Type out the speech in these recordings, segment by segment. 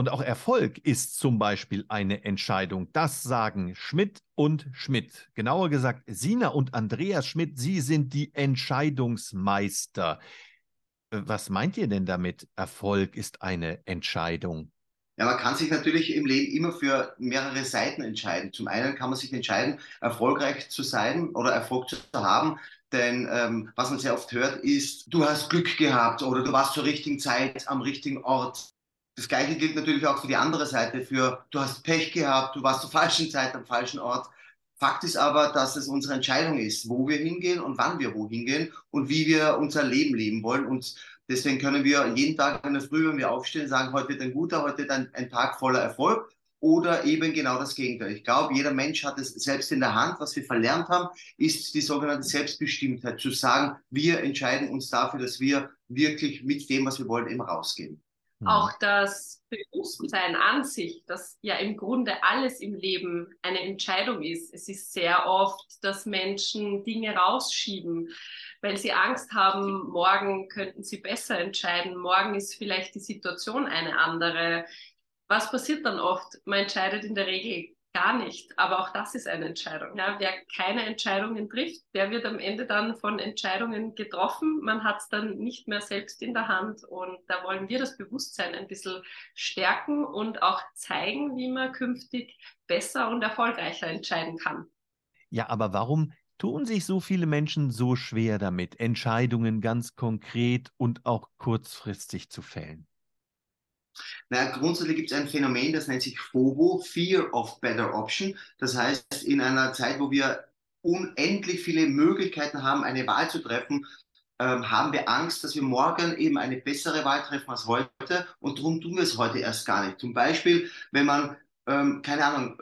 Und auch Erfolg ist zum Beispiel eine Entscheidung. Das sagen Schmidt und Schmidt. Genauer gesagt, Sina und Andreas Schmidt, sie sind die Entscheidungsmeister. Äh, was meint ihr denn damit? Erfolg ist eine Entscheidung. Ja, man kann sich natürlich im Leben immer für mehrere Seiten entscheiden. Zum einen kann man sich entscheiden, erfolgreich zu sein oder Erfolg zu haben. Denn ähm, was man sehr oft hört, ist, du hast Glück gehabt oder du warst zur richtigen Zeit am richtigen Ort. Das Gleiche gilt natürlich auch für die andere Seite, für du hast Pech gehabt, du warst zur falschen Zeit am falschen Ort. Fakt ist aber, dass es unsere Entscheidung ist, wo wir hingehen und wann wir wohin gehen und wie wir unser Leben leben wollen. Und deswegen können wir jeden Tag in der Früh, wenn wir aufstehen, sagen, heute wird ein guter, heute wird ein, ein Tag voller Erfolg oder eben genau das Gegenteil. Ich glaube, jeder Mensch hat es selbst in der Hand. Was wir verlernt haben, ist die sogenannte Selbstbestimmtheit, zu sagen, wir entscheiden uns dafür, dass wir wirklich mit dem, was wir wollen, eben rausgehen. Mhm. Auch das Bewusstsein an sich, dass ja im Grunde alles im Leben eine Entscheidung ist. Es ist sehr oft, dass Menschen Dinge rausschieben, weil sie Angst haben, morgen könnten sie besser entscheiden, morgen ist vielleicht die Situation eine andere. Was passiert dann oft? Man entscheidet in der Regel gar nicht. Aber auch das ist eine Entscheidung. Ja, wer keine Entscheidungen trifft, der wird am Ende dann von Entscheidungen getroffen. Man hat es dann nicht mehr selbst in der Hand. Und da wollen wir das Bewusstsein ein bisschen stärken und auch zeigen, wie man künftig besser und erfolgreicher entscheiden kann. Ja, aber warum tun sich so viele Menschen so schwer damit, Entscheidungen ganz konkret und auch kurzfristig zu fällen? Na, grundsätzlich gibt es ein Phänomen, das nennt sich FOBO, Fear of Better Option. Das heißt, in einer Zeit, wo wir unendlich viele Möglichkeiten haben, eine Wahl zu treffen, ähm, haben wir Angst, dass wir morgen eben eine bessere Wahl treffen als heute und darum tun wir es heute erst gar nicht. Zum Beispiel, wenn man, ähm, keine Ahnung,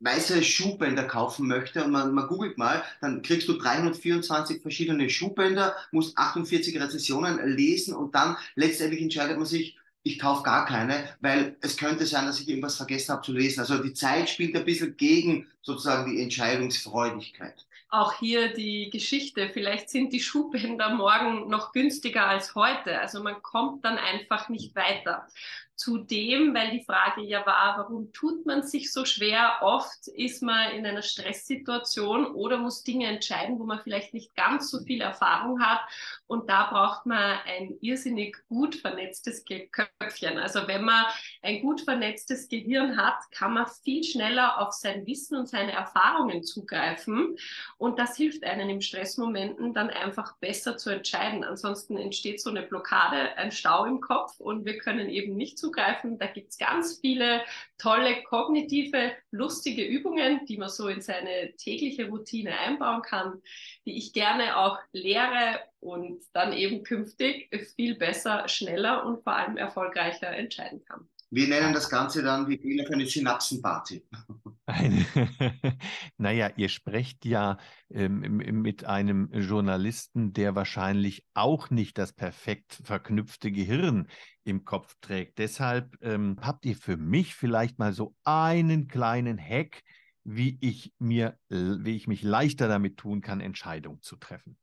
weiße Schuhbänder kaufen möchte und man, man googelt mal, dann kriegst du 324 verschiedene Schuhbänder, musst 48 Rezessionen lesen und dann letztendlich entscheidet man sich, ich kaufe gar keine, weil es könnte sein, dass ich irgendwas vergessen habe zu lesen. Also die Zeit spielt ein bisschen gegen sozusagen die Entscheidungsfreudigkeit. Auch hier die Geschichte, vielleicht sind die Schuhbänder morgen noch günstiger als heute. Also man kommt dann einfach nicht weiter. Zudem, weil die Frage ja war, warum tut man sich so schwer? Oft ist man in einer Stresssituation oder muss Dinge entscheiden, wo man vielleicht nicht ganz so viel Erfahrung hat. Und da braucht man ein irrsinnig gut vernetztes Köpfchen. Also wenn man ein gut vernetztes Gehirn hat, kann man viel schneller auf sein Wissen und seine Erfahrungen zugreifen. Und das hilft einem im Stressmomenten dann einfach besser zu entscheiden. Ansonsten entsteht so eine Blockade, ein Stau im Kopf und wir können eben nicht so zugreifen. Da gibt es ganz viele tolle kognitive, lustige Übungen, die man so in seine tägliche Routine einbauen kann, die ich gerne auch lehre und dann eben künftig viel besser, schneller und vor allem erfolgreicher entscheiden kann. Wir nennen das Ganze dann wie viele eine Synapsenparty. Eine, naja, ihr sprecht ja ähm, mit einem Journalisten, der wahrscheinlich auch nicht das perfekt verknüpfte Gehirn im Kopf trägt. Deshalb ähm, habt ihr für mich vielleicht mal so einen kleinen Hack, wie ich mir, wie ich mich leichter damit tun kann, Entscheidungen zu treffen.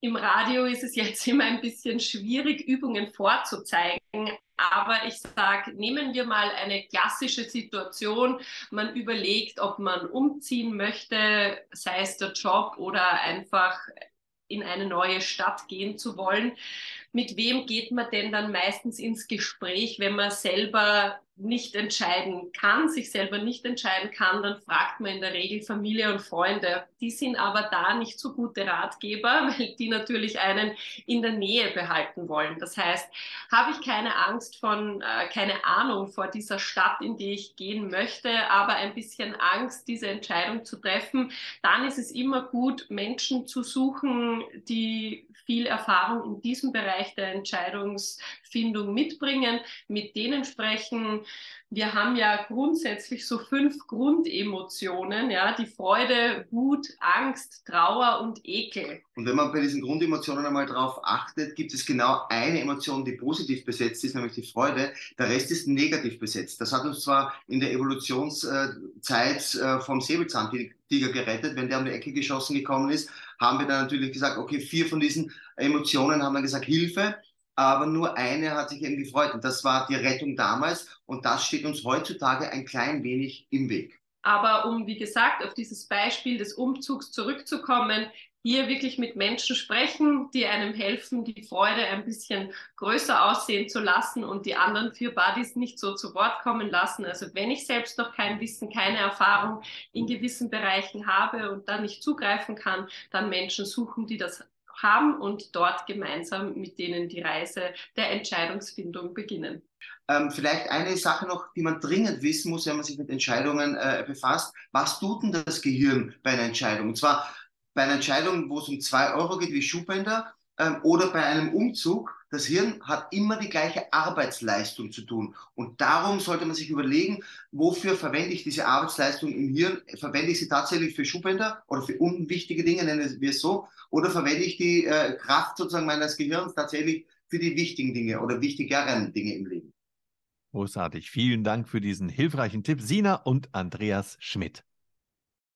Im Radio ist es jetzt immer ein bisschen schwierig, Übungen vorzuzeigen. Aber ich sage, nehmen wir mal eine klassische Situation. Man überlegt, ob man umziehen möchte, sei es der Job oder einfach in eine neue Stadt gehen zu wollen. Mit wem geht man denn dann meistens ins Gespräch, wenn man selber nicht entscheiden kann, sich selber nicht entscheiden kann, dann fragt man in der Regel Familie und Freunde. Die sind aber da nicht so gute Ratgeber, weil die natürlich einen in der Nähe behalten wollen. Das heißt, habe ich keine Angst von, äh, keine Ahnung vor dieser Stadt, in die ich gehen möchte, aber ein bisschen Angst, diese Entscheidung zu treffen, dann ist es immer gut, Menschen zu suchen, die viel Erfahrung in diesem Bereich Bereich der Entscheidungsfindung mitbringen, mit denen sprechen. Wir haben ja grundsätzlich so fünf Grundemotionen, ja, die Freude, Wut, Angst, Trauer und Ekel. Und wenn man bei diesen Grundemotionen einmal darauf achtet, gibt es genau eine Emotion, die positiv besetzt ist, nämlich die Freude. Der Rest ist negativ besetzt. Das hat uns zwar in der Evolutionszeit äh, vom Säbelzahntiger gerettet, wenn der um die Ecke geschossen gekommen ist, haben wir dann natürlich gesagt, okay, vier von diesen Emotionen haben dann gesagt Hilfe, aber nur eine hat sich eben gefreut und das war die Rettung damals und das steht uns heutzutage ein klein wenig im Weg. Aber um, wie gesagt, auf dieses Beispiel des Umzugs zurückzukommen, hier wirklich mit Menschen sprechen, die einem helfen, die Freude ein bisschen größer aussehen zu lassen und die anderen vier Buddies nicht so zu Wort kommen lassen. Also wenn ich selbst noch kein Wissen, keine Erfahrung in gewissen Bereichen habe und dann nicht zugreifen kann, dann Menschen suchen, die das haben und dort gemeinsam mit denen die Reise der Entscheidungsfindung beginnen. Ähm, vielleicht eine Sache noch, die man dringend wissen muss, wenn man sich mit Entscheidungen äh, befasst. Was tut denn das Gehirn bei einer Entscheidung? Und zwar bei einer Entscheidung, wo es um zwei Euro geht, wie Schuhbänder, ähm, oder bei einem Umzug, das Hirn hat immer die gleiche Arbeitsleistung zu tun. Und darum sollte man sich überlegen, wofür verwende ich diese Arbeitsleistung im Hirn? Verwende ich sie tatsächlich für Schuhbänder oder für unwichtige Dinge, nennen wir es so? Oder verwende ich die äh, Kraft sozusagen meines Gehirns tatsächlich für die wichtigen Dinge oder wichtigeren Dinge im Leben? Großartig. Vielen Dank für diesen hilfreichen Tipp, Sina und Andreas Schmidt.